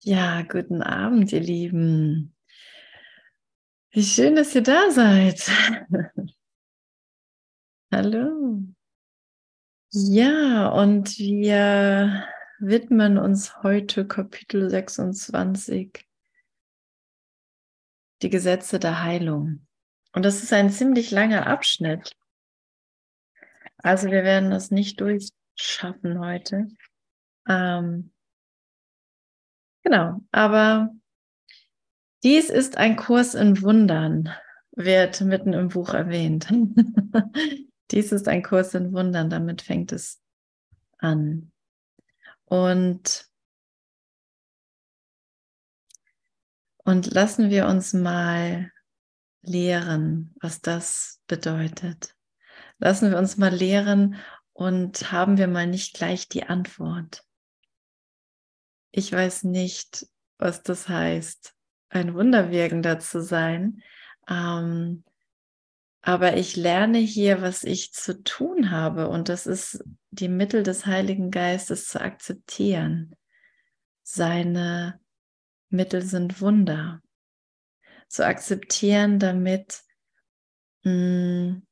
Ja, guten Abend, ihr Lieben. Wie schön, dass ihr da seid. Hallo. Ja, und wir widmen uns heute Kapitel 26, die Gesetze der Heilung. Und das ist ein ziemlich langer Abschnitt. Also wir werden das nicht durchschaffen heute. Ähm, Genau, aber dies ist ein Kurs in Wundern, wird mitten im Buch erwähnt. dies ist ein Kurs in Wundern, damit fängt es an. Und, und lassen wir uns mal lehren, was das bedeutet. Lassen wir uns mal lehren und haben wir mal nicht gleich die Antwort. Ich weiß nicht, was das heißt, ein Wunderwirkender zu sein. Ähm, aber ich lerne hier, was ich zu tun habe. Und das ist die Mittel des Heiligen Geistes zu akzeptieren. Seine Mittel sind Wunder. Zu akzeptieren, damit mh, hm,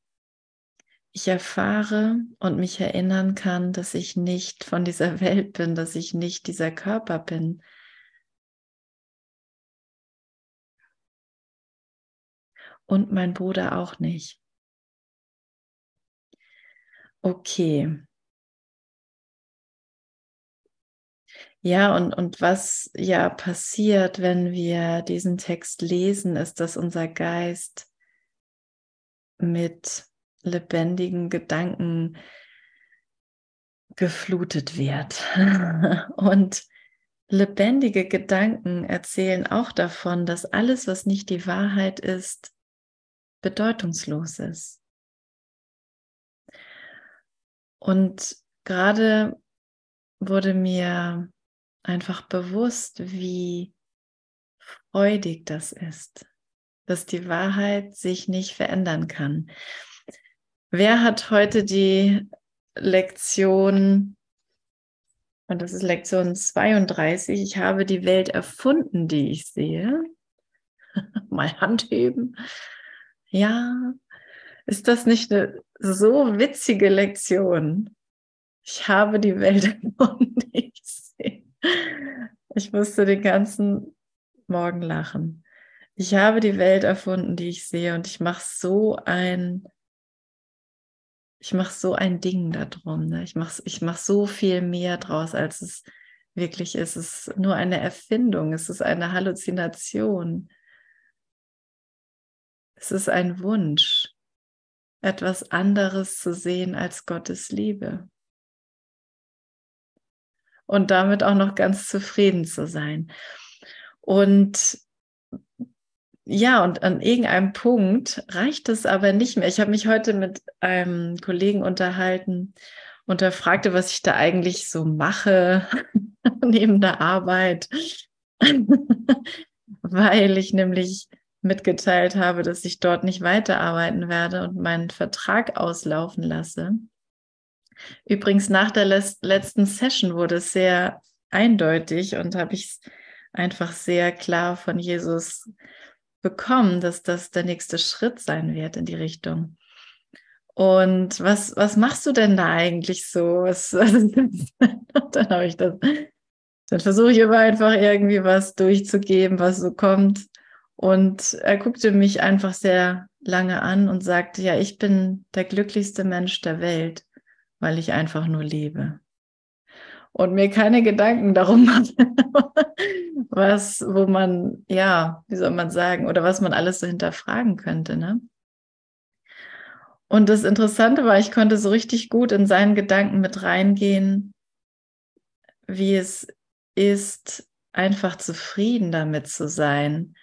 ich erfahre und mich erinnern kann, dass ich nicht von dieser Welt bin, dass ich nicht dieser Körper bin. Und mein Bruder auch nicht. Okay. Ja, und, und was ja passiert, wenn wir diesen Text lesen, ist, dass unser Geist mit lebendigen Gedanken geflutet wird. Und lebendige Gedanken erzählen auch davon, dass alles, was nicht die Wahrheit ist, bedeutungslos ist. Und gerade wurde mir einfach bewusst, wie freudig das ist, dass die Wahrheit sich nicht verändern kann. Wer hat heute die Lektion, und das ist Lektion 32, ich habe die Welt erfunden, die ich sehe. Mal Hand heben. Ja, ist das nicht eine so witzige Lektion? Ich habe die Welt erfunden, die ich sehe. Ich musste den ganzen Morgen lachen. Ich habe die Welt erfunden, die ich sehe, und ich mache so ein ich mache so ein Ding darum. Ne? Ich mache ich mach so viel mehr draus, als es wirklich ist. Es ist nur eine Erfindung, es ist eine Halluzination. Es ist ein Wunsch, etwas anderes zu sehen als Gottes Liebe. Und damit auch noch ganz zufrieden zu sein. Und ja, und an irgendeinem Punkt reicht es aber nicht mehr. Ich habe mich heute mit einem Kollegen unterhalten und er fragte, was ich da eigentlich so mache neben der Arbeit, weil ich nämlich mitgeteilt habe, dass ich dort nicht weiterarbeiten werde und meinen Vertrag auslaufen lasse. Übrigens, nach der letzten Session wurde es sehr eindeutig und habe ich einfach sehr klar von Jesus bekommen, dass das der nächste Schritt sein wird in die Richtung. Und was, was machst du denn da eigentlich so? Was, dann habe ich das, dann versuche ich immer einfach irgendwie was durchzugeben, was so kommt. Und er guckte mich einfach sehr lange an und sagte, ja, ich bin der glücklichste Mensch der Welt, weil ich einfach nur lebe und mir keine Gedanken darum mache, was, wo man, ja, wie soll man sagen, oder was man alles so hinterfragen könnte, ne? Und das Interessante war, ich konnte so richtig gut in seinen Gedanken mit reingehen, wie es ist, einfach zufrieden damit zu sein.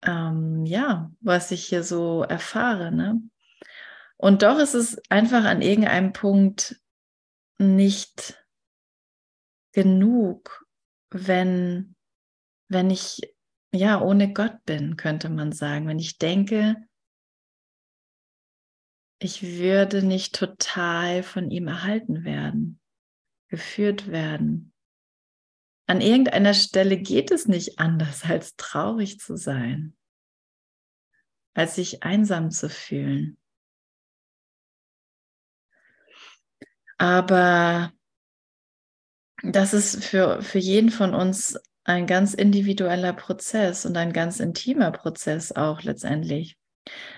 Ähm, ja, was ich hier so erfahre, ne? Und doch ist es einfach an irgendeinem Punkt nicht genug, wenn, wenn ich ja ohne Gott bin, könnte man sagen. Wenn ich denke, ich würde nicht total von ihm erhalten werden, geführt werden. an irgendeiner Stelle geht es nicht anders, als traurig zu sein, als sich einsam zu fühlen. Aber das ist für, für jeden von uns ein ganz individueller Prozess und ein ganz intimer Prozess auch letztendlich.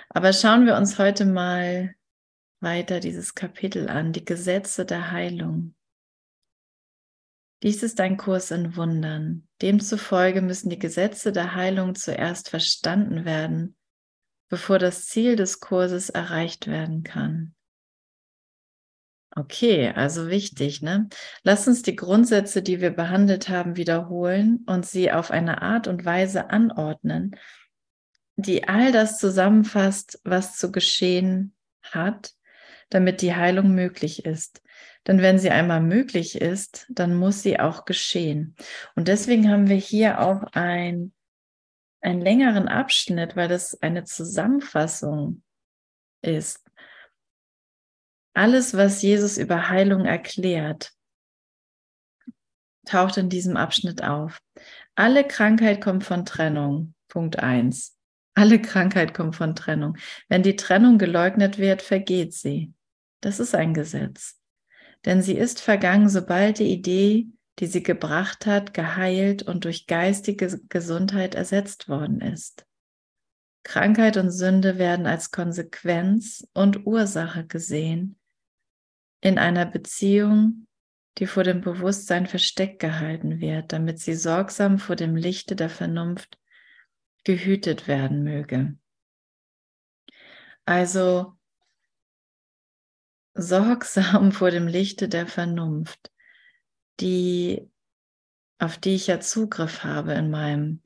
Aber schauen wir uns heute mal weiter dieses Kapitel an, die Gesetze der Heilung. Dies ist ein Kurs in Wundern. Demzufolge müssen die Gesetze der Heilung zuerst verstanden werden, bevor das Ziel des Kurses erreicht werden kann. Okay, also wichtig, ne? Lass uns die Grundsätze, die wir behandelt haben, wiederholen und sie auf eine Art und Weise anordnen, die all das zusammenfasst, was zu geschehen hat, damit die Heilung möglich ist. Denn wenn sie einmal möglich ist, dann muss sie auch geschehen. Und deswegen haben wir hier auch ein, einen längeren Abschnitt, weil das eine Zusammenfassung ist alles, was Jesus über Heilung erklärt, taucht in diesem Abschnitt auf. Alle Krankheit kommt von Trennung. Punkt 1. Alle Krankheit kommt von Trennung. Wenn die Trennung geleugnet wird, vergeht sie. Das ist ein Gesetz. Denn sie ist vergangen, sobald die Idee, die sie gebracht hat, geheilt und durch geistige Gesundheit ersetzt worden ist. Krankheit und Sünde werden als Konsequenz und Ursache gesehen, in einer Beziehung, die vor dem Bewusstsein versteckt gehalten wird, damit sie sorgsam vor dem Lichte der Vernunft gehütet werden möge. Also sorgsam vor dem Lichte der Vernunft, die, auf die ich ja Zugriff habe in meinem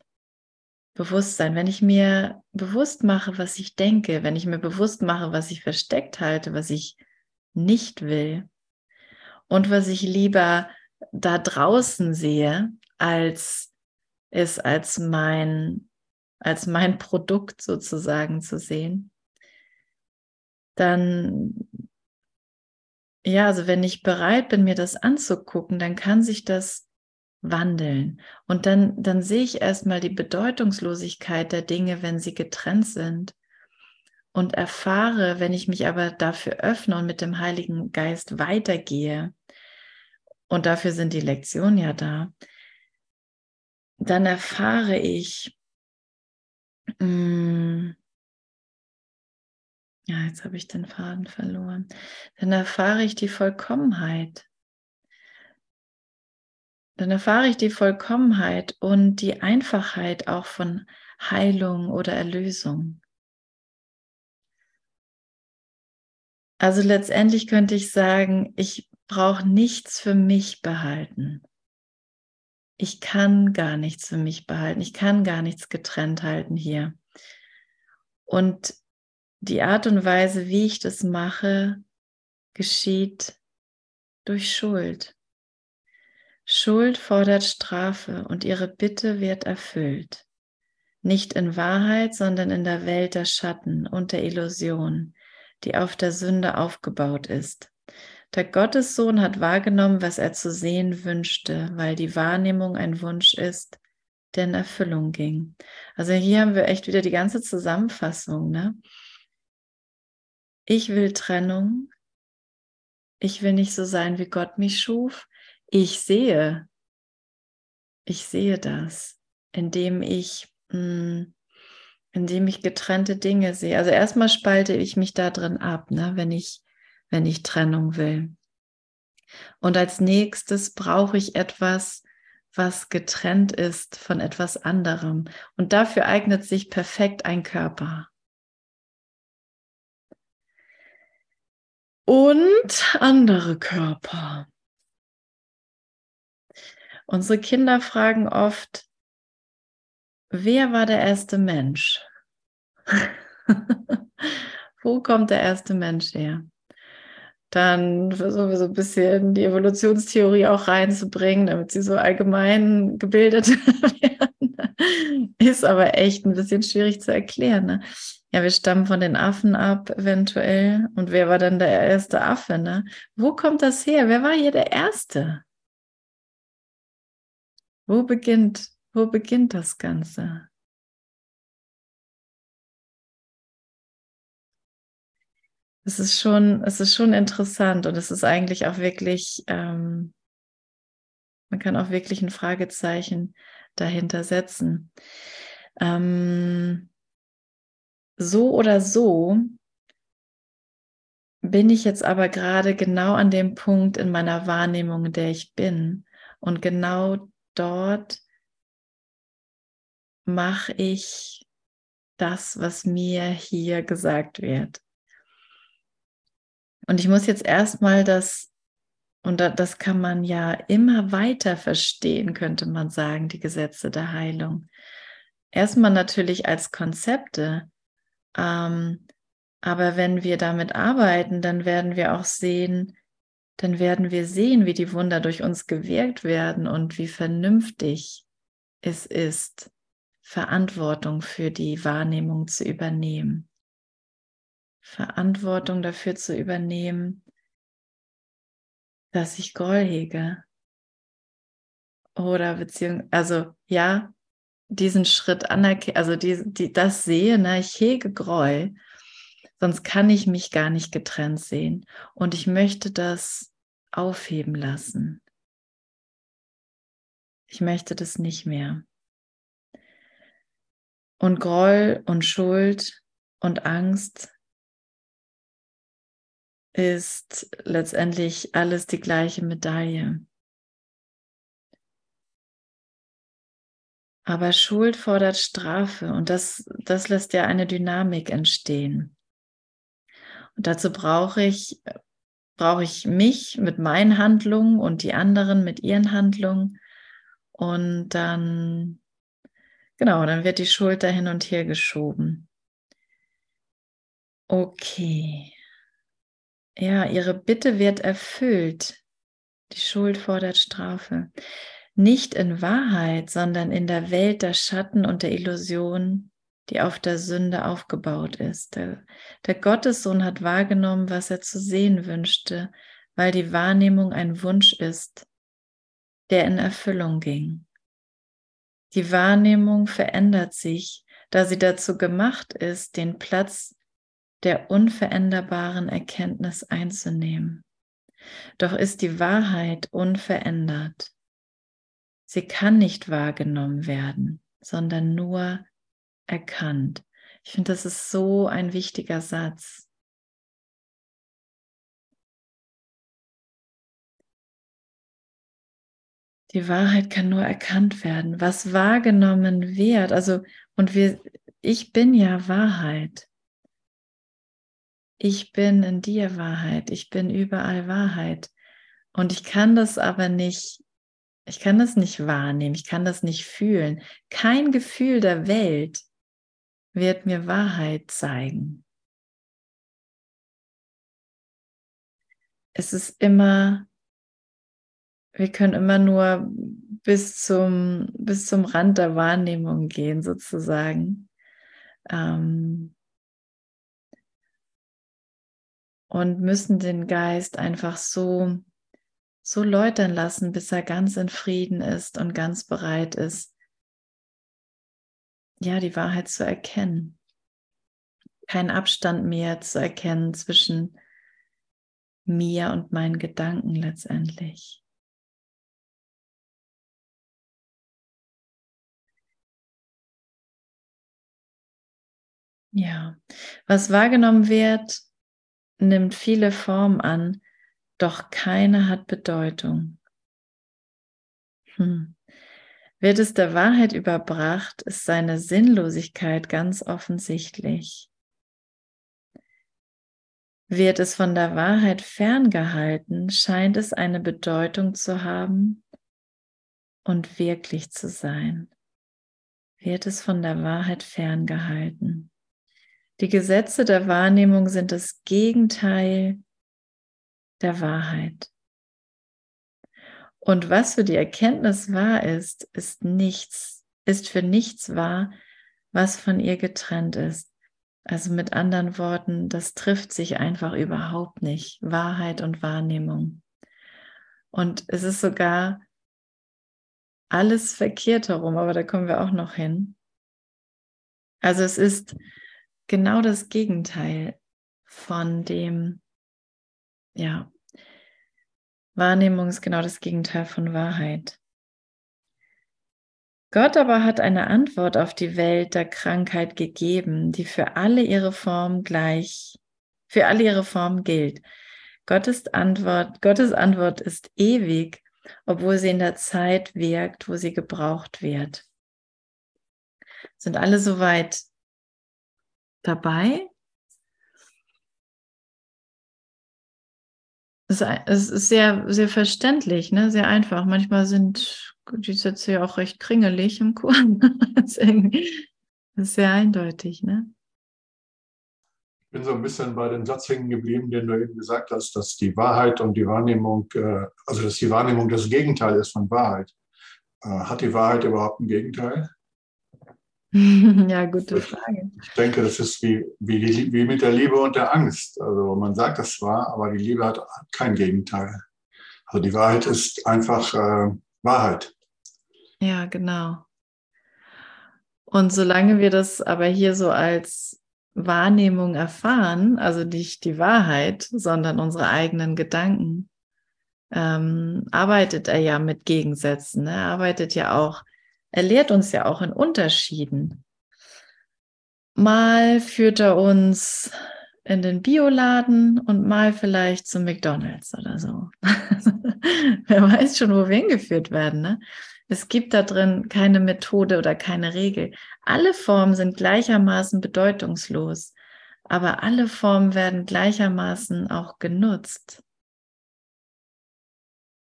Bewusstsein. Wenn ich mir bewusst mache, was ich denke, wenn ich mir bewusst mache, was ich versteckt halte, was ich nicht will und was ich lieber da draußen sehe, als es als mein, als mein Produkt sozusagen zu sehen, dann, ja, also wenn ich bereit bin, mir das anzugucken, dann kann sich das wandeln. Und dann, dann sehe ich erstmal die Bedeutungslosigkeit der Dinge, wenn sie getrennt sind und erfahre, wenn ich mich aber dafür öffne und mit dem Heiligen Geist weitergehe, und dafür sind die Lektionen ja da, dann erfahre ich, mh, mm, ja, jetzt habe ich den Faden verloren, dann erfahre ich die Vollkommenheit. Dann erfahre ich die Vollkommenheit und die Einfachheit auch von Heilung oder Erlösung. Also letztendlich könnte ich sagen, ich brauche nichts für mich behalten. Ich kann gar nichts für mich behalten. Ich kann gar nichts getrennt halten hier. Und die Art und Weise, wie ich das mache, geschieht durch Schuld. Schuld fordert Strafe und ihre Bitte wird erfüllt. Nicht in Wahrheit, sondern in der Welt der Schatten und der Illusion, die auf der Sünde aufgebaut ist. Der Gottessohn hat wahrgenommen, was er zu sehen wünschte, weil die Wahrnehmung ein Wunsch ist, der in Erfüllung ging. Also hier haben wir echt wieder die ganze Zusammenfassung. Ne? Ich will Trennung. Ich will nicht so sein, wie Gott mich schuf. Ich sehe, ich sehe das, indem ich mh, hm, indem ich getrennte Dinge sehe. Also erstmal spalte ich mich da drin ab, ne, wenn ich, wenn ich Trennung will. Und als nächstes brauche ich etwas, was getrennt ist von etwas anderem. Und dafür eignet sich perfekt ein Körper. Und andere Körper. Unsere Kinder fragen oft, Wer war der erste Mensch? Wo kommt der erste Mensch her? Dann versuchen wir so ein bisschen die Evolutionstheorie auch reinzubringen, damit sie so allgemein gebildet werden. Ist aber echt ein bisschen schwierig zu erklären. Ne? Ja, wir stammen von den Affen ab, eventuell. Und wer war dann der erste Affe? Ne? Wo kommt das her? Wer war hier der Erste? Wo beginnt, wo beginnt das Ganze? Es ist schon, es ist schon interessant und es ist eigentlich auch wirklich, ähm, man kann auch wirklich ein Fragezeichen dahinter setzen. Ähm, so oder so bin ich jetzt aber gerade genau an dem Punkt in meiner Wahrnehmung, in der ich bin. Und genau dort mache ich das, was mir hier gesagt wird. Und ich muss jetzt erstmal das, und das kann man ja immer weiter verstehen, könnte man sagen, die Gesetze der Heilung. Erstmal natürlich als Konzepte, ähm, aber wenn wir damit arbeiten, dann werden wir auch sehen, dann werden wir sehen, wie die Wunder durch uns gewirkt werden und wie vernünftig es ist, Verantwortung für die Wahrnehmung zu übernehmen. Verantwortung dafür zu übernehmen, dass ich Groll hege. Oder beziehungsweise, also ja, diesen Schritt anerkennen, also die, die, das sehe, ne, ich hege Groll, sonst kann ich mich gar nicht getrennt sehen. Und ich möchte das aufheben lassen. Ich möchte das nicht mehr. Und Groll und Schuld und Angst ist letztendlich alles die gleiche Medaille. Aber Schuld fordert Strafe und das, das lässt ja eine Dynamik entstehen. Und dazu brauche ich, brauche ich mich mit meinen Handlungen und die anderen mit ihren Handlungen. Und dann, genau, dann wird die Schuld da hin und her geschoben. Okay. Ja, ihre Bitte wird erfüllt. Die Schuld fordert Strafe. Nicht in Wahrheit, sondern in der Welt der Schatten und der Illusion, die auf der Sünde aufgebaut ist. Der, der Gottessohn hat wahrgenommen, was er zu sehen wünschte, weil die Wahrnehmung ein Wunsch ist, der in Erfüllung ging. Die Wahrnehmung verändert sich, da sie dazu gemacht ist, den Platz der unveränderbaren Erkenntnis einzunehmen. Doch ist die Wahrheit unverändert. Sie kann nicht wahrgenommen werden, sondern nur erkannt. Ich finde, das ist so ein wichtiger Satz. Die Wahrheit kann nur erkannt werden, was wahrgenommen wird. Also, und wir, ich bin ja Wahrheit. Ich bin in dir Wahrheit, ich bin überall Wahrheit. Und ich kann das aber nicht, ich kann das nicht wahrnehmen, ich kann das nicht fühlen. Kein Gefühl der Welt wird mir Wahrheit zeigen. Es ist immer, wir können immer nur bis zum, bis zum Rand der Wahrnehmung gehen, sozusagen. Ähm, und müssen den Geist einfach so, so läutern lassen, bis er ganz in Frieden ist und ganz bereit ist, ja, die Wahrheit zu erkennen. Kein Abstand mehr zu erkennen zwischen mir und meinen Gedanken letztendlich. Ja, was wahrgenommen wird, nimmt viele Formen an, doch keine hat Bedeutung. Hm. Wird es der Wahrheit überbracht, ist seine Sinnlosigkeit ganz offensichtlich. Wird es von der Wahrheit ferngehalten, scheint es eine Bedeutung zu haben und wirklich zu sein. Wird es von der Wahrheit ferngehalten. Die Gesetze der Wahrnehmung sind das Gegenteil der Wahrheit. Und was für die Erkenntnis wahr ist, ist nichts, ist für nichts wahr, was von ihr getrennt ist. Also mit anderen Worten, das trifft sich einfach überhaupt nicht, Wahrheit und Wahrnehmung. Und es ist sogar alles verkehrt herum, aber da kommen wir auch noch hin. Also es ist genau das Gegenteil von dem, ja, Wahrnehmung ist genau das Gegenteil von Wahrheit. Gott aber hat eine Antwort auf die Welt der Krankheit gegeben, die für alle ihre Formen gleich, für alle ihre Formen gilt. Gottes Antwort, Gottes Antwort ist ewig, obwohl sie in der Zeit wirkt, wo sie gebraucht wird. Sind alle soweit dabei? Es ist sehr, sehr verständlich, ne? sehr einfach. Manchmal sind die Sätze ja auch recht kringelig im Chor. das ist sehr eindeutig. Ne? Ich bin so ein bisschen bei dem Satz hängen geblieben, den du eben gesagt hast, dass die Wahrheit und die Wahrnehmung, äh, also dass die Wahrnehmung das Gegenteil ist von Wahrheit. Äh, hat die Wahrheit überhaupt ein Gegenteil? ja, gute Frage. Ich denke, das ist wie, wie, die, wie mit der Liebe und der Angst. Also man sagt das zwar, aber die Liebe hat kein Gegenteil. Also die Wahrheit ist einfach äh, Wahrheit. Ja, genau. Und solange wir das aber hier so als Wahrnehmung erfahren, also nicht die Wahrheit, sondern unsere eigenen Gedanken, ähm, arbeitet er ja mit Gegensätzen. Ne? Er arbeitet ja auch er lehrt uns ja auch in Unterschieden. Mal führt er uns in den Bioladen und mal vielleicht zum McDonald's oder so. Wer weiß schon, wo wir hingeführt werden. Ne? Es gibt da drin keine Methode oder keine Regel. Alle Formen sind gleichermaßen bedeutungslos, aber alle Formen werden gleichermaßen auch genutzt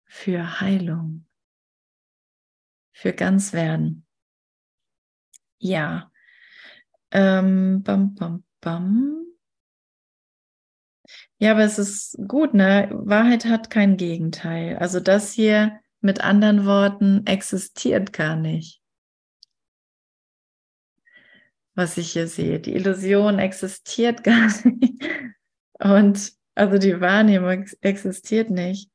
für Heilung für ganz werden. Ja. Ähm, bam, bam, bam. Ja, aber es ist gut, ne? Wahrheit hat kein Gegenteil. Also das hier mit anderen Worten existiert gar nicht. Was ich hier sehe. Die Illusion existiert gar nicht. Und also die Wahrnehmung existiert nicht.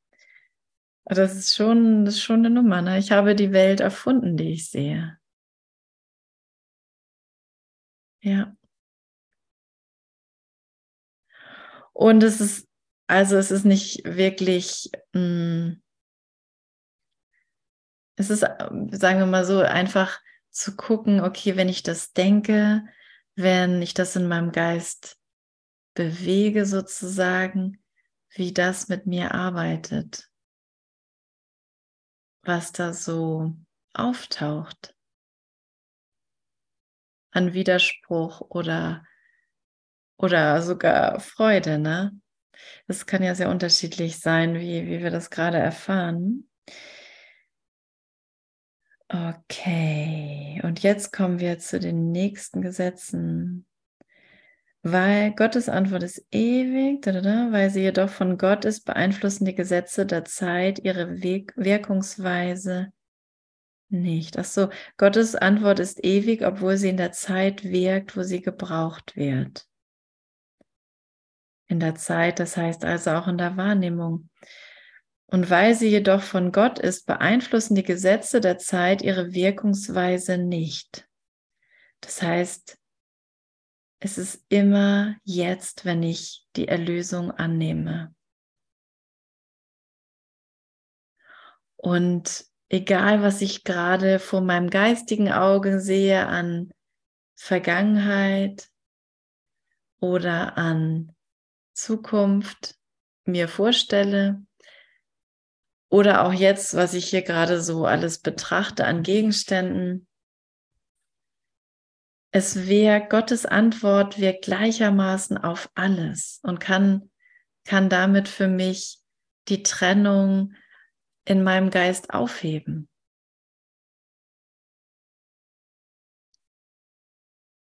Das ist schon, das ist schon eine Nummer. Ne? Ich habe die Welt erfunden, die ich sehe. Ja. Und es ist, also es ist nicht wirklich, mh, hm, es ist, sagen wir mal so, einfach zu gucken, okay, wenn ich das denke, wenn ich das in meinem Geist bewege sozusagen, wie das mit mir arbeitet was da so auftaucht an Widerspruch oder, oder sogar Freude, ne? Das kann ja sehr unterschiedlich sein, wie, wie wir das gerade erfahren. Okay, und jetzt kommen wir zu den nächsten Gesetzen weil Gottes Antwort ist ewig, weil sie jedoch von Gott ist, beeinflussen die Gesetze der Zeit ihre Wirkungsweise nicht. Ach so, Gottes Antwort ist ewig, obwohl sie in der Zeit wirkt, wo sie gebraucht wird. In der Zeit, das heißt also auch in der Wahrnehmung. Und weil sie jedoch von Gott ist, beeinflussen die Gesetze der Zeit ihre Wirkungsweise nicht. Das heißt, es ist immer jetzt, wenn ich die Erlösung annehme. Und egal, was ich gerade vor meinem geistigen Auge sehe an Vergangenheit oder an Zukunft mir vorstelle, oder auch jetzt, was ich hier gerade so alles betrachte an Gegenständen, es wirkt, Gottes Antwort wirkt gleichermaßen auf alles und kann, kann damit für mich die Trennung in meinem Geist aufheben.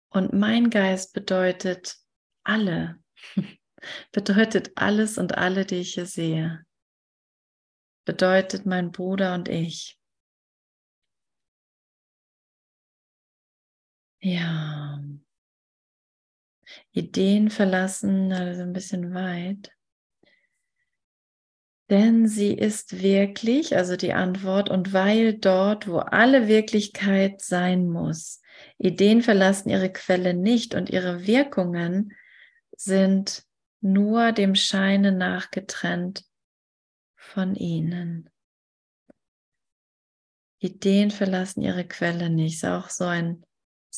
Und mein Geist bedeutet alle, bedeutet alles und alle, die ich hier sehe, bedeutet mein Bruder und ich. Ja. Ideen verlassen, also ein bisschen weit. Denn sie ist wirklich, also die Antwort, und weil dort, wo alle Wirklichkeit sein muss, Ideen verlassen ihre Quelle nicht und ihre Wirkungen sind nur dem Scheine nach getrennt von ihnen. Ideen verlassen ihre Quelle nicht. Ist auch so ein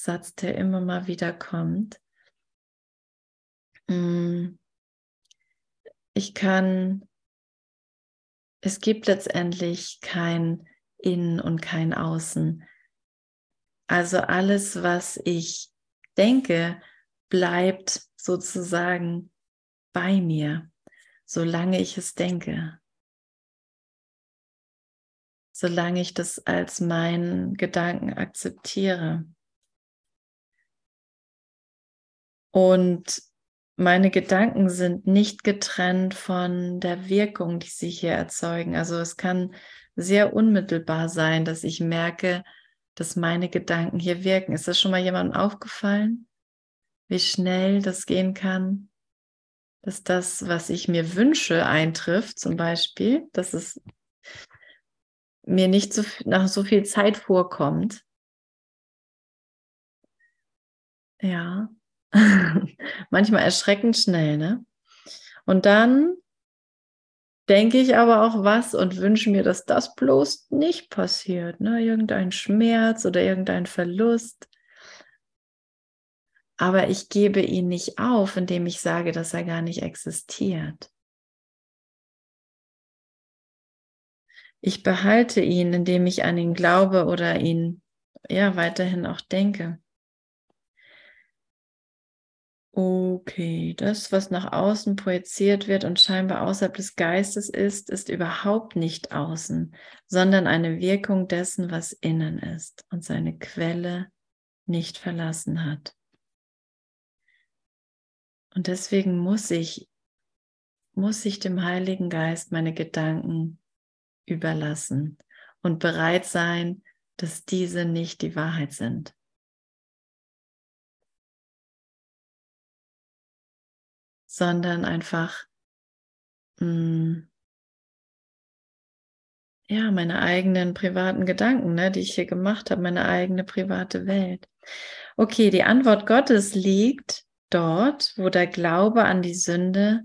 Satz, der immer mal wieder kommt. Mm. Ich kann, es gibt letztendlich kein Innen und kein Außen. Also alles, was ich denke, bleibt sozusagen bei mir, solange ich es denke. Solange ich das als meinen Gedanken akzeptiere. Und meine Gedanken sind nicht getrennt von der Wirkung, die sie hier erzeugen. Also es kann sehr unmittelbar sein, dass ich merke, dass meine Gedanken hier wirken. Ist das schon mal jemandem aufgefallen, wie schnell das gehen kann? dass das, was ich mir wünsche, eintrifft, zum Beispiel, dass es mir nicht so, nach so viel Zeit vorkommt. Ja, manchmal erschreckend schnell, ne? Und dann denke ich aber auch was und wünsche mir, dass das bloß nicht passiert, ne? Irgendein Schmerz oder irgendein Verlust. Aber ich gebe ihn nicht auf, indem ich sage, dass er gar nicht existiert. Ich behalte ihn, indem ich an ihn glaube oder ihn ja weiterhin auch denke. Okay, das, was nach außen projiziert wird und scheinbar außerhalb des Geistes ist, ist überhaupt nicht außen, sondern eine Wirkung dessen, was innen ist und seine Quelle nicht verlassen hat. Und deswegen muss ich, muss ich dem Heiligen Geist meine Gedanken überlassen und bereit sein, dass diese nicht die Wahrheit sind. Sondern einfach, mh, mm, ja, meine eigenen privaten Gedanken, ne, die ich hier gemacht habe, meine eigene private Welt. Okay, die Antwort Gottes liegt dort, wo der Glaube an die Sünde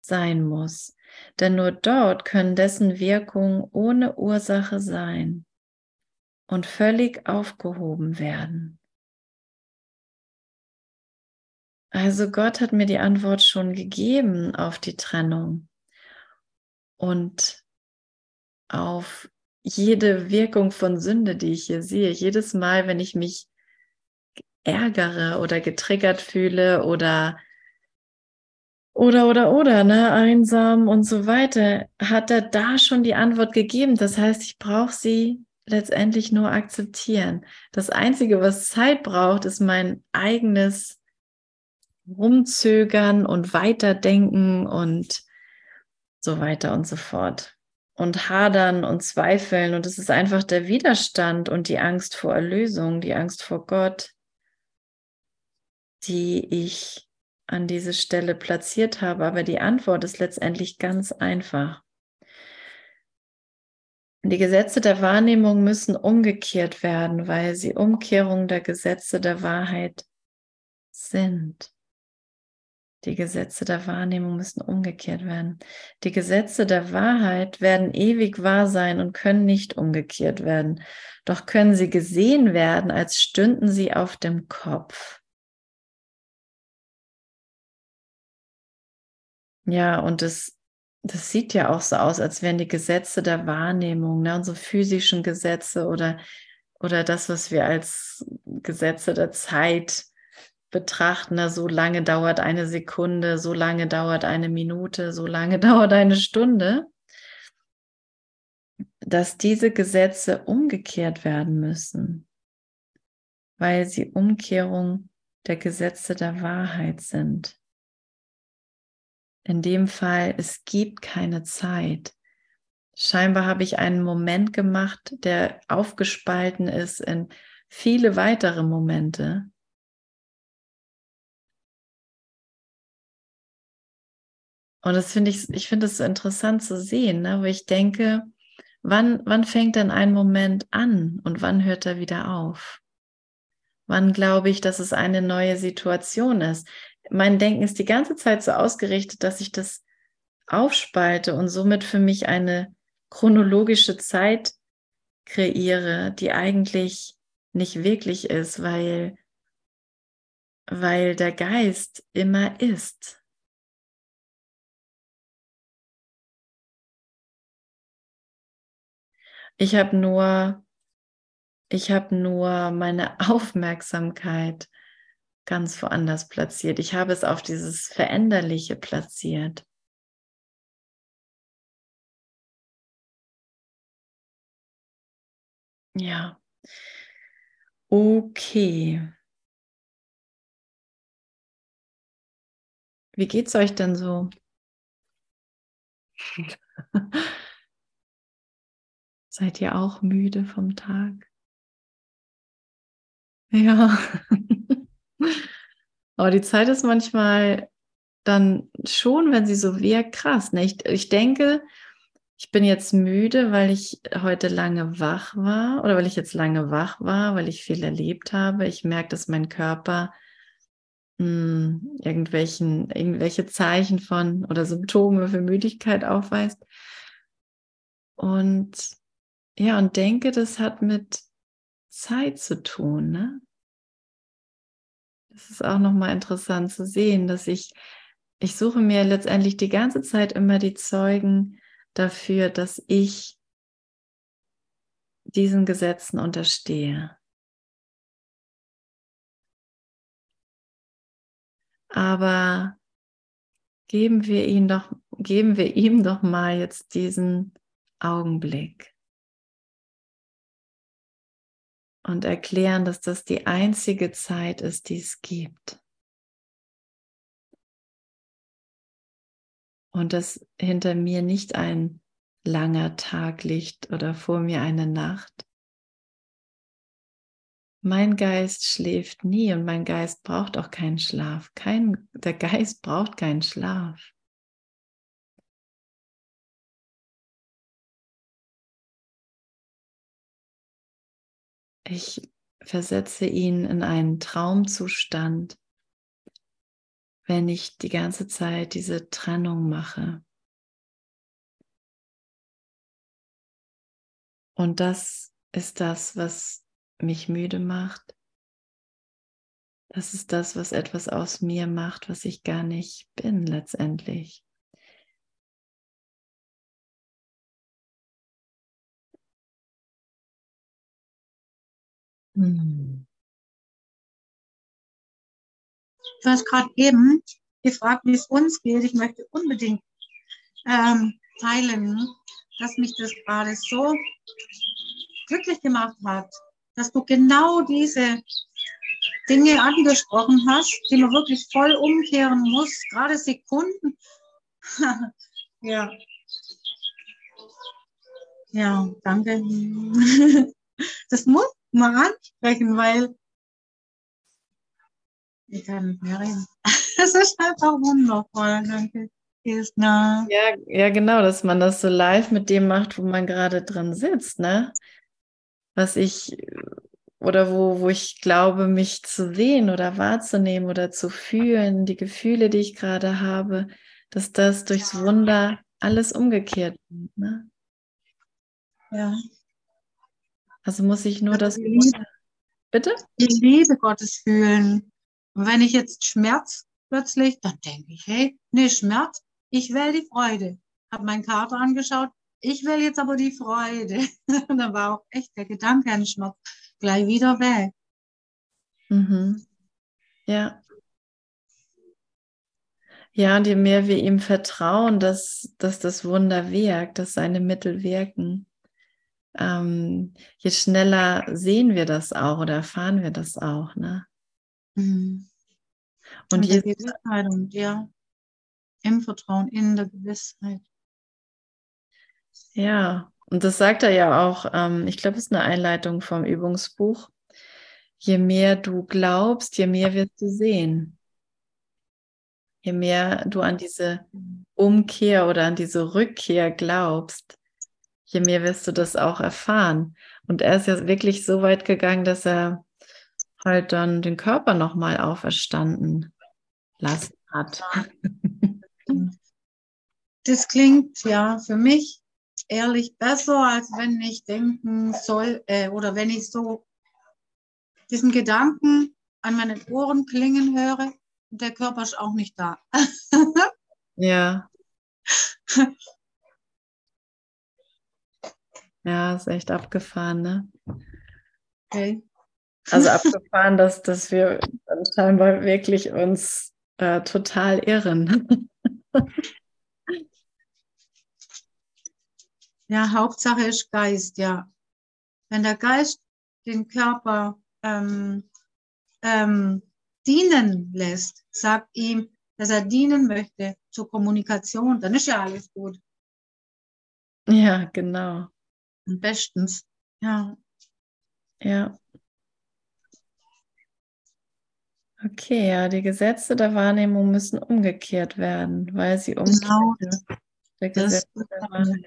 sein muss. Denn nur dort können dessen Wirkungen ohne Ursache sein und völlig aufgehoben werden. Also Gott hat mir die Antwort schon gegeben auf die Trennung und auf jede Wirkung von Sünde, die ich hier sehe. Jedes Mal, wenn ich mich ärgere oder getriggert fühle oder oder oder oder, ne, einsam und so weiter, hat er da schon die Antwort gegeben. Das heißt, ich brauche sie letztendlich nur akzeptieren. Das Einzige, was Zeit braucht, ist mein eigenes Rumzögern und Weiterdenken und so weiter und so fort. Und hadern und zweifeln. Und es ist einfach der Widerstand und die Angst vor Erlösung, die Angst vor Gott, die ich an diese Stelle platziert habe. Aber die Antwort ist letztendlich ganz einfach. Die Gesetze der Wahrnehmung müssen umgekehrt werden, weil sie Umkehrung der Gesetze der Wahrheit sind. Die Gesetze der Wahrnehmung müssen umgekehrt werden. Die Gesetze der Wahrheit werden ewig wahr sein und können nicht umgekehrt werden. Doch können sie gesehen werden, als stünden sie auf dem Kopf. Ja, und das, das sieht ja auch so aus, als wären die Gesetze der Wahrnehmung, ne, unsere physischen Gesetze oder, oder das, was wir als Gesetze der Zeit betrachten. Ne, so lange dauert eine Sekunde, so lange dauert eine Minute, so lange dauert eine Stunde, dass diese Gesetze umgekehrt werden müssen, weil sie Umkehrung der Gesetze der Wahrheit sind. In dem Fall, es gibt keine Zeit. Scheinbar habe ich einen Moment gemacht, der aufgespalten ist in viele weitere Momente. Und das finde ich, ich finde es so interessant zu sehen, ne? wo ich denke, wann, wann fängt denn ein Moment an und wann hört er wieder auf? Wann glaube ich, dass es eine neue Situation ist? Mein Denken ist die ganze Zeit so ausgerichtet, dass ich das aufspalte und somit für mich eine chronologische Zeit kreiere, die eigentlich nicht wirklich ist, weil, weil der Geist immer ist. Ich habe nur, ich habe nur meine Aufmerksamkeit ganz woanders platziert. Ich habe es auf dieses Veränderliche platziert. Ja. Okay. Wie geht's euch denn so? Seid ihr auch müde vom Tag? Ja. Aber die Zeit ist manchmal dann schon, wenn sie so wirkt, krass. Ne? Ich, ich denke, ich bin jetzt müde, weil ich heute lange wach war oder weil ich jetzt lange wach war, weil ich viel erlebt habe. Ich merke, dass mein Körper mh, hm, irgendwelchen, irgendwelche Zeichen von oder Symptome für Müdigkeit aufweist. Und ja, und denke, das hat mit Zeit zu tun. Ne? Das ist auch nochmal interessant zu sehen, dass ich, ich suche mir letztendlich die ganze Zeit immer die Zeugen, dafür, dass ich diesen Gesetzen unterstehe. Aber geben wir ihn doch, geben wir ihm doch mal jetzt diesen Augenblick und erklären, dass das die einzige Zeit ist, die es gibt. und dass hinter mir nicht ein langer Tag liegt oder vor mir eine Nacht. Mein Geist schläft nie und mein Geist braucht auch keinen Schlaf. Kein, der Geist braucht keinen Schlaf. Ich versetze ihn in einen Traumzustand, wenn ich die ganze Zeit diese Trennung mache. Und das ist das, was mich müde macht. Das ist das, was etwas aus mir macht, was ich gar nicht bin letztendlich. Du hast gerade eben gefragt, wie es uns geht. Ich möchte unbedingt ähm, teilen, dass mich das gerade so glücklich gemacht hat, dass du genau diese Dinge angesprochen hast, die man wirklich voll umkehren muss, gerade Sekunden. ja. Ja, danke. das muss man ansprechen, weil ich kann nicht mehr reden. Es ist einfach wundervoll, danke. Ja, ja, genau, dass man das so live mit dem macht, wo man gerade drin sitzt, ne? Was ich oder wo, wo ich glaube, mich zu sehen oder wahrzunehmen oder zu fühlen, die Gefühle, die ich gerade habe, dass das durchs Wunder alles umgekehrt wird. Ne? Ja. Also muss ich nur das. Liebe. Bitte? Die Liebe Gottes fühlen. Und wenn ich jetzt Schmerz plötzlich, dann denke ich, hey, nee, Schmerz, ich will die Freude. Hab meinen Kater angeschaut, ich will jetzt aber die Freude. Und dann war auch echt der Gedanke an Schmerz gleich wieder weg. Mhm. Ja. Ja, und je mehr wir ihm vertrauen, dass, dass das Wunder wirkt, dass seine Mittel wirken, ähm, je schneller sehen wir das auch oder erfahren wir das auch. Ne? Mhm. Und, und die Gewissheit und ja, im Vertrauen, in der Gewissheit. Ja, und das sagt er ja auch, ähm, ich glaube, es ist eine Einleitung vom Übungsbuch. Je mehr du glaubst, je mehr wirst du sehen. Je mehr du an diese Umkehr oder an diese Rückkehr glaubst, je mehr wirst du das auch erfahren. Und er ist ja wirklich so weit gegangen, dass er halt dann den Körper nochmal auferstanden lassen hat. Das klingt ja für mich ehrlich besser, als wenn ich denken soll äh, oder wenn ich so diesen Gedanken an meinen Ohren klingen höre, der Körper ist auch nicht da. ja. Ja, ist echt abgefahren, ne? Okay. Also abgefahren, dass, dass wir scheinbar wirklich uns äh, total irren. ja, Hauptsache ist Geist, ja. Wenn der Geist den Körper ähm, ähm, dienen lässt, sagt ihm, dass er dienen möchte zur Kommunikation, dann ist ja alles gut. Ja, genau. Bestens, ja. Ja. Okay, ja, die Gesetze der Wahrnehmung müssen umgekehrt werden, weil sie umgekehrt genau. der das, das,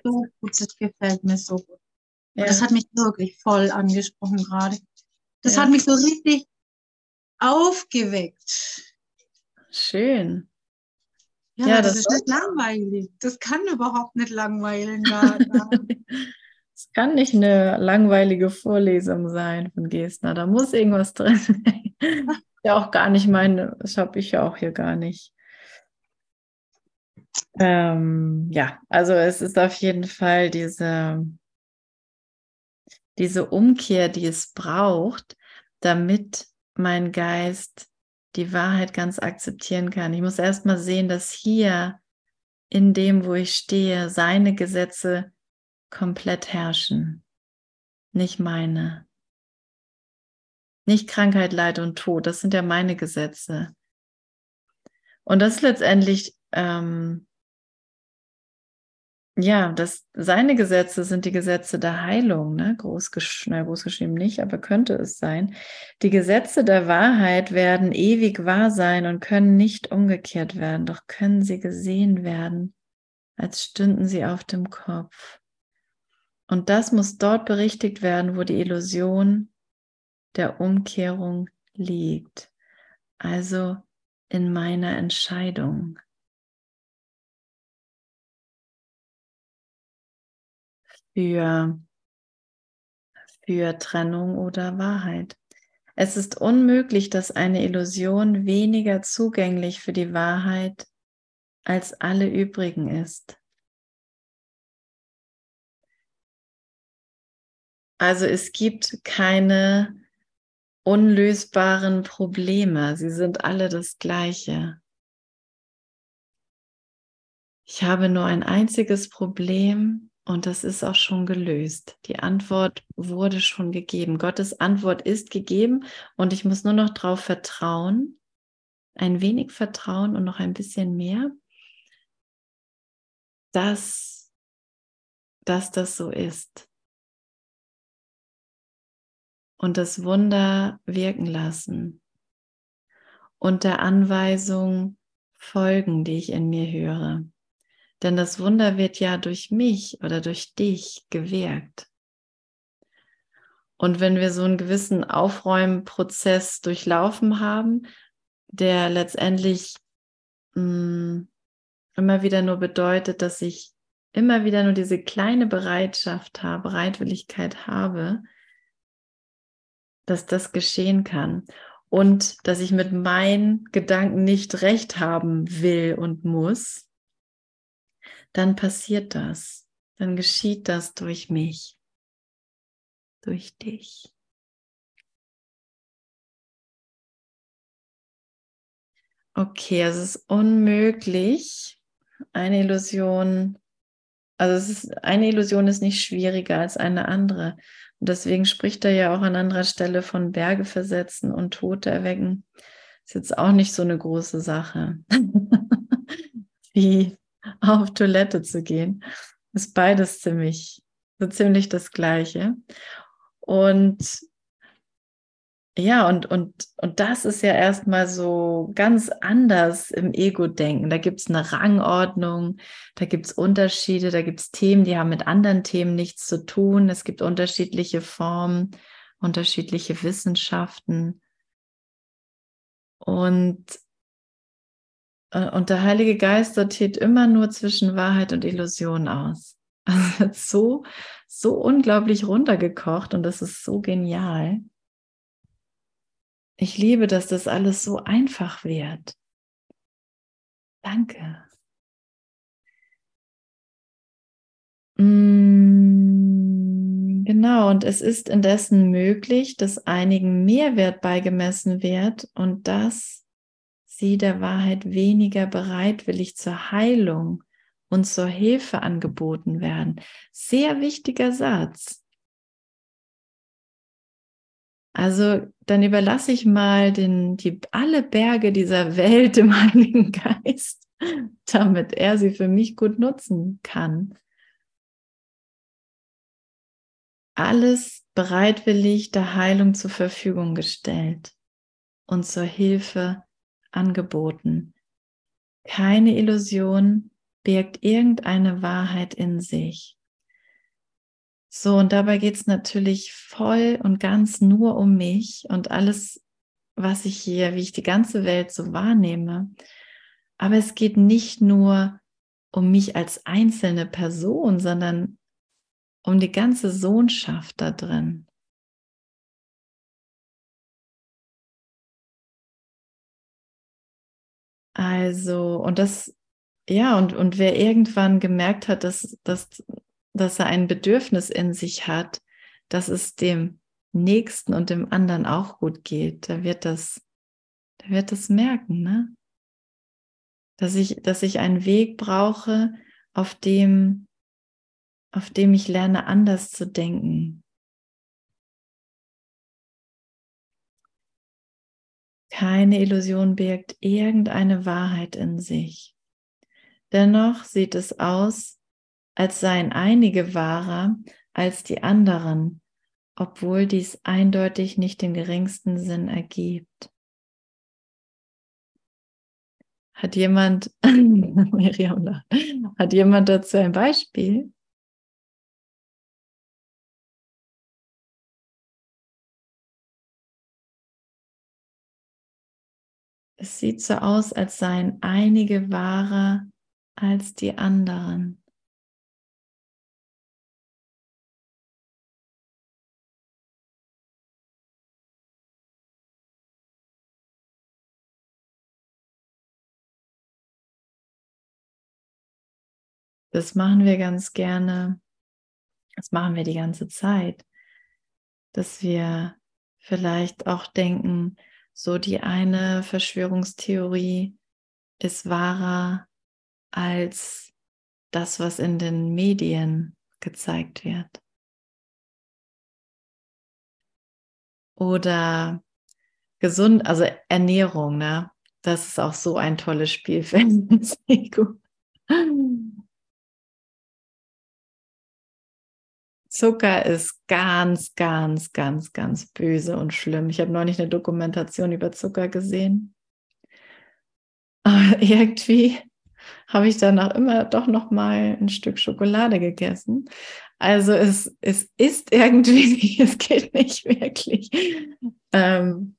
so gut, das gefällt mir so gut. Ja. das hat mich wirklich voll angesprochen gerade. Das ja. hat mich so richtig aufgeweckt. Schön. Ja, ja das, das, ist nicht langweilig. Das kann überhaupt nicht langweilen. Es kann nicht eine langweilige Vorlesung sein von Gestner. Da muss irgendwas drin sein. ja auch gar nicht meine, das habe ich ja auch hier gar nicht. Ähm, ja, also es ist auf jeden Fall diese, diese Umkehr, die es braucht, damit mein Geist die Wahrheit ganz akzeptieren kann. Ich muss erst mal sehen, dass hier in dem, wo ich stehe, seine Gesetze komplett herrschen, nicht meine. Nicht Krankheit, Leid und Tod, das sind ja meine Gesetze. Und das ist letztendlich, ähm, ja, das, seine Gesetze sind die Gesetze der Heilung, ne? Großgesch na, großgeschrieben nicht, aber könnte es sein. Die Gesetze der Wahrheit werden ewig wahr sein und können nicht umgekehrt werden, doch können sie gesehen werden, als stünden sie auf dem Kopf. Und das muss dort berichtigt werden, wo die Illusion der Umkehrung liegt, also in meiner Entscheidung. Für, für Trennung oder Wahrheit. Es ist unmöglich, dass eine Illusion weniger zugänglich für die Wahrheit als alle übrigen ist. Also es gibt keine unlösbaren Probleme. Sie sind alle das gleiche. Ich habe nur ein einziges Problem und das ist auch schon gelöst. Die Antwort wurde schon gegeben. Gottes Antwort ist gegeben und ich muss nur noch darauf vertrauen, ein wenig vertrauen und noch ein bisschen mehr, dass, dass das so ist und das Wunder wirken lassen und der Anweisung folgen, die ich in mir höre. Denn das Wunder wird ja durch mich oder durch dich gewirkt. Und wenn wir so einen gewissen Aufräumprozess durchlaufen haben, der letztendlich mh, mm, immer wieder nur bedeutet, dass ich immer wieder nur diese kleine Bereitschaft habe, Bereitwilligkeit habe, dass das geschehen kann und dass ich mit meinen Gedanken nicht recht haben will und muss, dann passiert das. Dann geschieht das durch mich, durch dich. Okay, es ist unmöglich, eine Illusion, also es ist, eine Illusion ist nicht schwieriger als eine andere. Deswegen spricht er ja auch an anderer Stelle von Berge versetzen und Tote erwecken. Ist jetzt auch nicht so eine große Sache, wie auf Toilette zu gehen. Ist beides ziemlich, so ziemlich das Gleiche. Und ja, und, und, und das ist ja erstmal so ganz anders im Ego-Denken. Da gibt es eine Rangordnung, da gibt es Unterschiede, da gibt es Themen, die haben mit anderen Themen nichts zu tun. Es gibt unterschiedliche Formen, unterschiedliche Wissenschaften. Und, äh, und der Heilige Geist sortiert immer nur zwischen Wahrheit und Illusion aus. Also so, so unglaublich runtergekocht und das ist so genial. Ich liebe, dass das alles so einfach wird. Danke. Mm, genau, und es ist indessen möglich, dass einigen Mehrwert beigemessen wird und dass sie der Wahrheit weniger bereitwillig zur Heilung und zur Hilfe angeboten werden. Sehr wichtiger Satz. Also dann überlasse ich mal den, die, alle Berge dieser Welt dem Heiligen Geist, damit er sie für mich gut nutzen kann. Alles bereitwillig der Heilung zur Verfügung gestellt und zur Hilfe angeboten. Keine Illusion birgt irgendeine Wahrheit in sich. So, und dabei geht es natürlich voll und ganz nur um mich und alles, was ich hier, wie ich die ganze Welt so wahrnehme. Aber es geht nicht nur um mich als einzelne Person, sondern um die ganze Sohnschaft da drin. Also, und das, ja, und, und wer irgendwann gemerkt hat, dass, dass dass er ein Bedürfnis in sich hat, dass es dem Nächsten und dem anderen auch gut geht, da wird das, da wird das merken, ne? Dass ich, dass ich einen Weg brauche, auf dem, auf dem ich lerne, anders zu denken. Keine Illusion birgt irgendeine Wahrheit in sich. Dennoch sieht es aus, als seien einige wahrer als die anderen, obwohl dies eindeutig nicht den geringsten Sinn ergibt. Hat jemand, Miriam, hat jemand dazu ein Beispiel? Es sieht so aus, als seien einige wahrer als die anderen. Das machen wir ganz gerne. Das machen wir die ganze Zeit. Dass wir vielleicht auch denken, so die eine Verschwörungstheorie ist wahrer als das, was in den Medien gezeigt wird. Oder gesund, also Ernährung, ne? Das ist auch so ein tolles Spielfeld. Zucker ist ganz, ganz, ganz, ganz böse und schlimm. Ich habe neulich eine Dokumentation über Zucker gesehen. Aber irgendwie habe ich danach immer doch noch mal ein Stück Schokolade gegessen. Also es, es ist irgendwie nicht, es geht nicht wirklich. Ähm,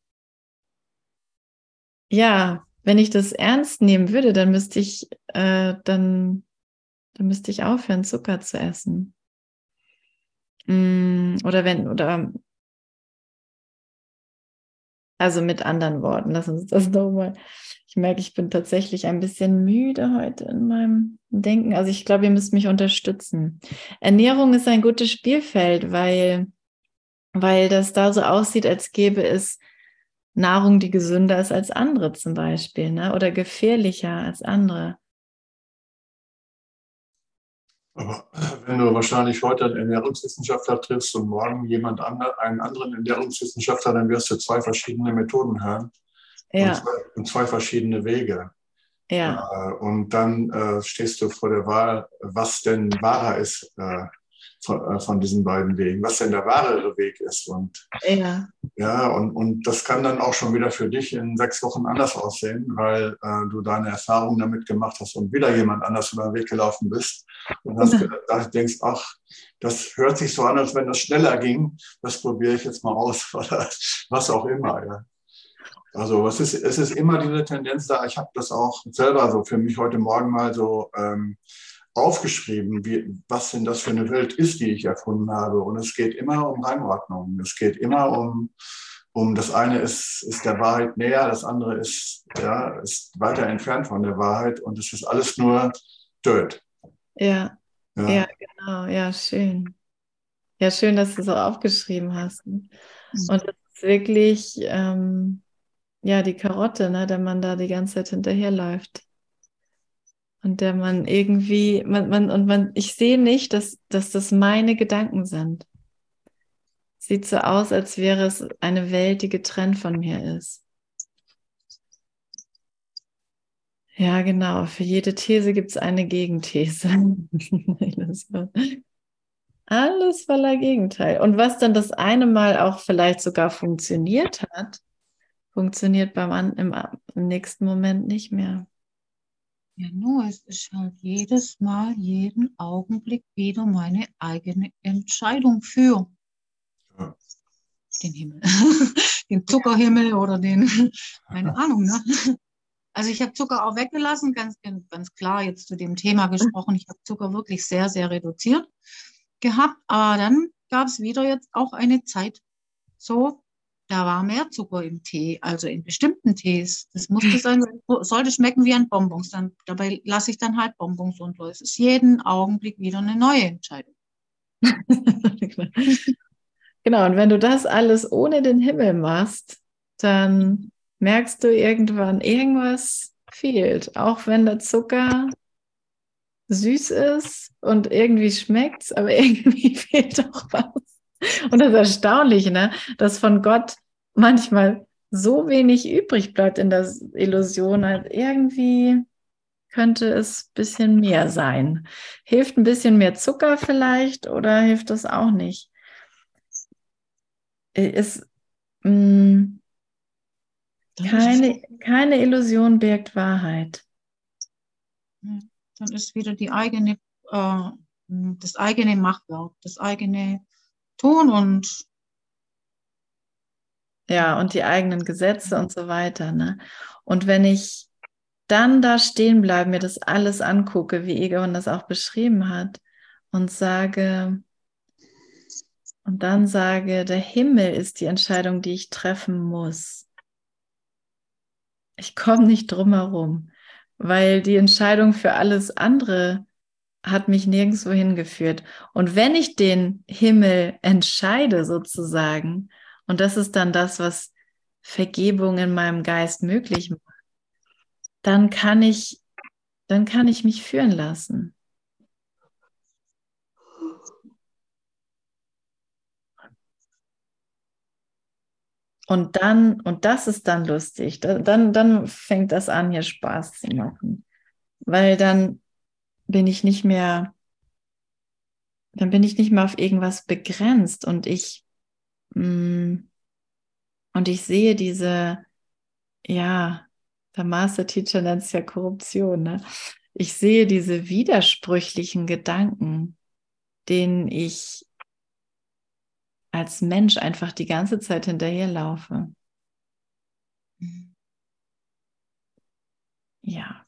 ja, wenn ich das ernst nehmen würde, dann müsste ich, äh, dann, dann müsste ich aufhören, Zucker zu essen. Mm, oder wenn, oder also mit anderen Worten, lass uns das nochmal. Ich merke, ich bin tatsächlich ein bisschen müde heute in meinem Denken. Also ich glaube, ihr müsst mich unterstützen. Ernährung ist ein gutes Spielfeld, weil, weil das da so aussieht, als gäbe es Nahrung, die gesünder ist als andere zum Beispiel, ne? oder gefährlicher als andere. Aber wenn du wahrscheinlich heute einen Ernährungswissenschaftler triffst und morgen jemand anderen, einen anderen Ernährungswissenschaftler, dann wirst du zwei verschiedene Methoden hören ja. und, zwei, und zwei verschiedene Wege. Ja. Äh, und dann äh, stehst du vor der Wahl, was denn wahrer ist äh, von, äh, von, diesen beiden Wegen, was denn der wahrere Weg ist. Und, ja. Ja, und, und das kann dann auch schon wieder für dich in sechs Wochen anders aussehen, weil äh, du deine Erfahrungen damit gemacht hast und wieder jemand anders über den Weg gelaufen bist und hast ja. denkst, ach, das hört sich so an, als wenn das schneller ging. Das probiere ich jetzt mal aus oder was auch immer. Ja. Also es ist, es ist immer diese Tendenz da. Ich habe das auch selber so für mich heute Morgen mal so ähm, aufgeschrieben, wie, was denn das für eine Welt ist, die ich erfunden habe. Und es geht immer um Rangordnung. Es geht immer um, um das eine ist, ist der Wahrheit näher, das andere ist, ja, ist weiter entfernt von der Wahrheit und es ist alles nur Dirt. Ja. ja, ja, genau, ja, schön. Ja, schön, dass du so aufgeschrieben hast. Mhm. Und das ist wirklich, ähm, ja, die Karotte, ne, der man da die ganze Zeit hinterherläuft. Und der man irgendwie, man, man, und man, ich sehe nicht, dass, dass das meine Gedanken sind. Sieht so aus, als wäre es eine Welt, die getrennt von mir ist. Ja, genau. Für jede These gibt es eine Gegenthese. Alles voller Gegenteil. Und was dann das eine Mal auch vielleicht sogar funktioniert hat, funktioniert beim im, im nächsten Moment nicht mehr. Ja, nur es ist halt jedes Mal, jeden Augenblick wieder meine eigene Entscheidung für ja. den Himmel, den Zuckerhimmel oder den, keine Ahnung. Ne? Also ich habe Zucker auch weggelassen, ganz, ganz klar jetzt zu dem Thema gesprochen. Ich habe Zucker wirklich sehr, sehr reduziert gehabt, aber dann gab es wieder jetzt auch eine Zeit so, da war mehr Zucker im Tee, also in bestimmten Tees. Das musste sein, sollte schmecken wie ein Bonbons. Dann, dabei lasse ich dann halt Bonbons und es ist jeden Augenblick wieder eine neue Entscheidung. genau, und wenn du das alles ohne den Himmel machst, dann merkst du irgendwann, irgendwas fehlt. Auch wenn der Zucker süß ist und irgendwie schmeckt, aber irgendwie fehlt doch was. Und das ist erstaunlich, ne? dass von Gott manchmal so wenig übrig bleibt in der Illusion, halt irgendwie könnte es ein bisschen mehr sein. Hilft ein bisschen mehr Zucker vielleicht oder hilft das auch nicht? Ist, mh, keine, keine Illusion birgt Wahrheit. Dann ist wieder die eigene, äh, das eigene Machwerk, das eigene Tun und ja, und die eigenen Gesetze und so weiter. Ne? Und wenn ich dann da stehen bleibe, mir das alles angucke, wie Egon das auch beschrieben hat, und sage, und dann sage, der Himmel ist die Entscheidung, die ich treffen muss. Ich komme nicht drum herum, weil die Entscheidung für alles andere hat mich nirgendwo hingeführt. Und wenn ich den Himmel entscheide sozusagen, und das ist dann das, was Vergebung in meinem Geist möglich macht. Dann kann ich, dann kann ich mich führen lassen. Und dann, und das ist dann lustig, dann, dann fängt das an, hier Spaß zu machen. Weil dann bin ich nicht mehr, dann bin ich nicht mehr auf irgendwas begrenzt und ich Mm. Und ich sehe diese, ja, der Master Teacher nennt es ja Korruption, ne? Ich sehe diese widersprüchlichen Gedanken, denen ich als Mensch einfach die ganze Zeit hinterherlaufe. Ja,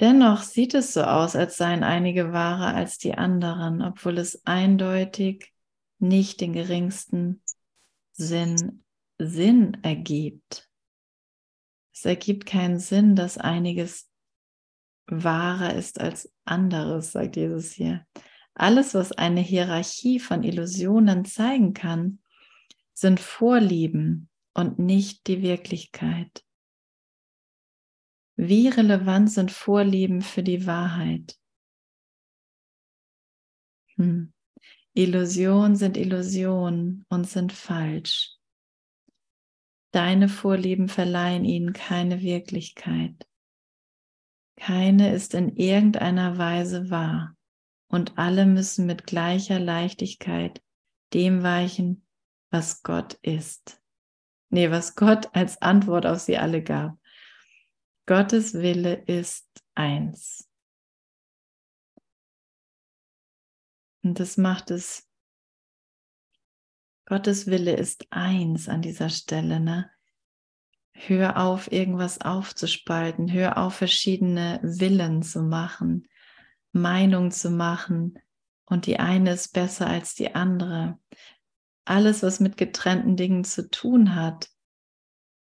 Dennoch sieht es so aus, als seien einige wahrer als die anderen, obwohl es eindeutig nicht den geringsten Sinn, Sinn ergibt. Es ergibt keinen Sinn, dass einiges wahrer ist als anderes, sagt Jesus hier. Alles, was eine Hierarchie von Illusionen zeigen kann, sind Vorlieben und nicht die Wirklichkeit. Wie relevant sind Vorlieben für die Wahrheit? Hm. Illusionen sind Illusionen und sind falsch. Deine Vorlieben verleihen ihnen keine Wirklichkeit. Keine ist in irgendeiner Weise wahr. und alle müssen mit gleicher Leichtigkeit dem weichen, was Gott ist. Nee, was Gott als Antwort auf sie alle gab. Gottes Wille ist eins. Und das macht es, Gottes Wille ist eins an dieser Stelle. Ne? Hör auf, irgendwas aufzuspalten. Hör auf, verschiedene Willen zu machen, Meinung zu machen. Und die eine ist besser als die andere. Alles, was mit getrennten Dingen zu tun hat,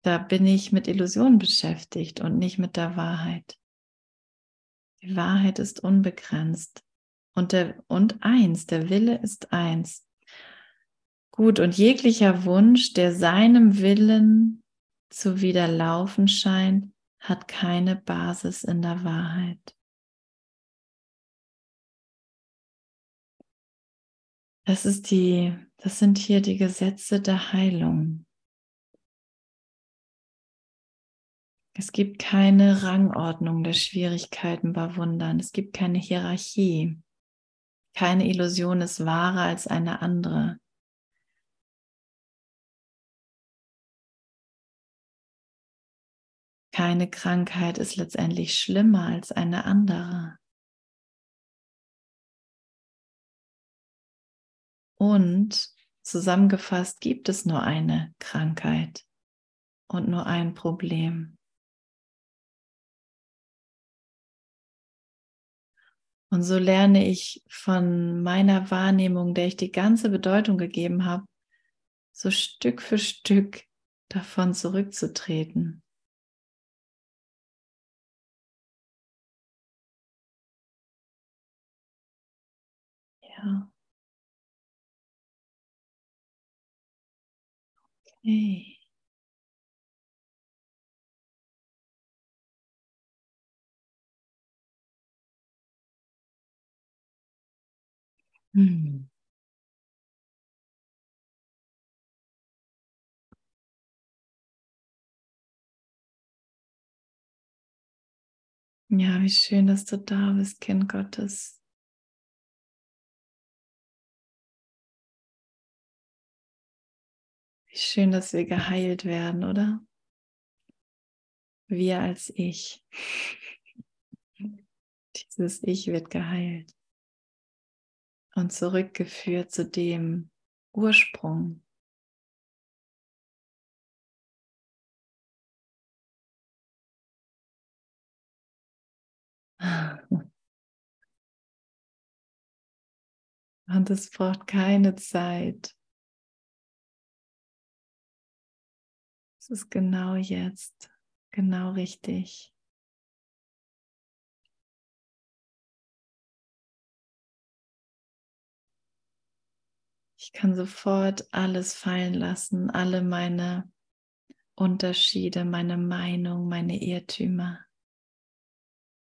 da bin ich mit Illusionen beschäftigt und nicht mit der Wahrheit. Die Wahrheit ist unbegrenzt. Und, der, und eins, der Wille ist eins. Gut, und jeglicher Wunsch, der seinem Willen zu widerlaufen scheint, hat keine Basis in der Wahrheit. Das ist die, das sind hier die Gesetze der Heilung. Es gibt keine Rangordnung der Schwierigkeiten bei Wundern. Es gibt keine Hierarchie. Keine Illusion ist wahrer als eine andere. Keine Krankheit ist letztendlich schlimmer als eine andere. Und zusammengefasst gibt es nur eine Krankheit und nur ein Problem. Und so lerne ich von meiner Wahrnehmung, der ich die ganze Bedeutung gegeben habe, so Stück für Stück davon zurückzutreten. Ja. Okay. Hm. Ja, wie schön, dass du da bist, Kind Gottes. Schön, dass wir geheilt werden, oder? Wir als Ich. Dieses Ich wird geheilt und zurückgeführt zu dem Ursprung. Und es braucht keine Zeit. Ist genau jetzt, genau richtig. Ich kann sofort alles fallen lassen, alle meine Unterschiede, meine Meinung, meine Irrtümer,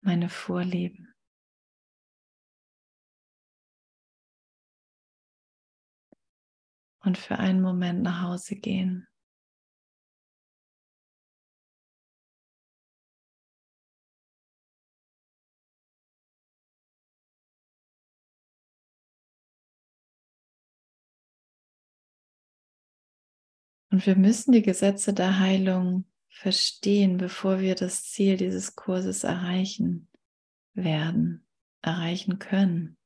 meine Vorlieben. Und für einen Moment nach Hause gehen. Und wir müssen die Gesetze der Heilung verstehen, bevor wir das Ziel dieses Kurses erreichen werden, erreichen können.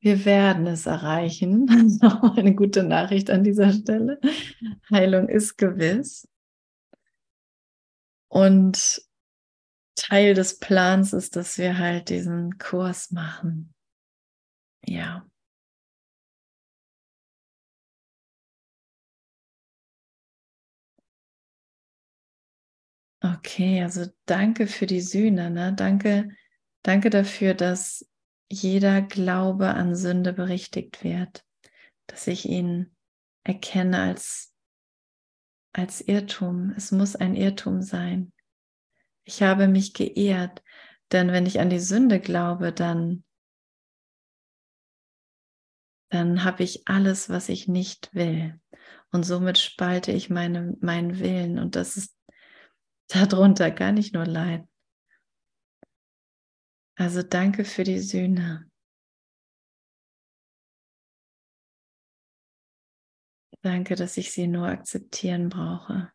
Wir werden es erreichen. Auch eine gute Nachricht an dieser Stelle. Heilung ist gewiss. Und Teil des Plans ist, dass wir halt diesen Kurs machen. Ja. Okay, also danke für die Sühne. Ne? Danke, danke dafür, dass jeder Glaube an Sünde berichtigt wird, dass ich ihn erkenne als, als Irrtum. Es muss ein Irrtum sein. Ich habe mich geehrt, denn wenn ich an die Sünde glaube, dann, dann habe ich alles, was ich nicht will. Und somit spalte ich meine, meinen Willen. Und das ist Darunter kann ich nur leiden. Also danke für die Sühne. Danke, dass ich sie nur akzeptieren brauche.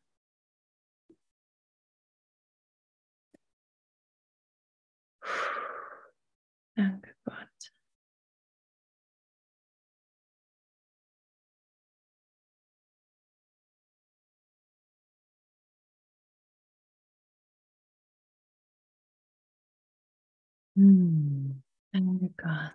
Danke, Hm. Danke, Gott.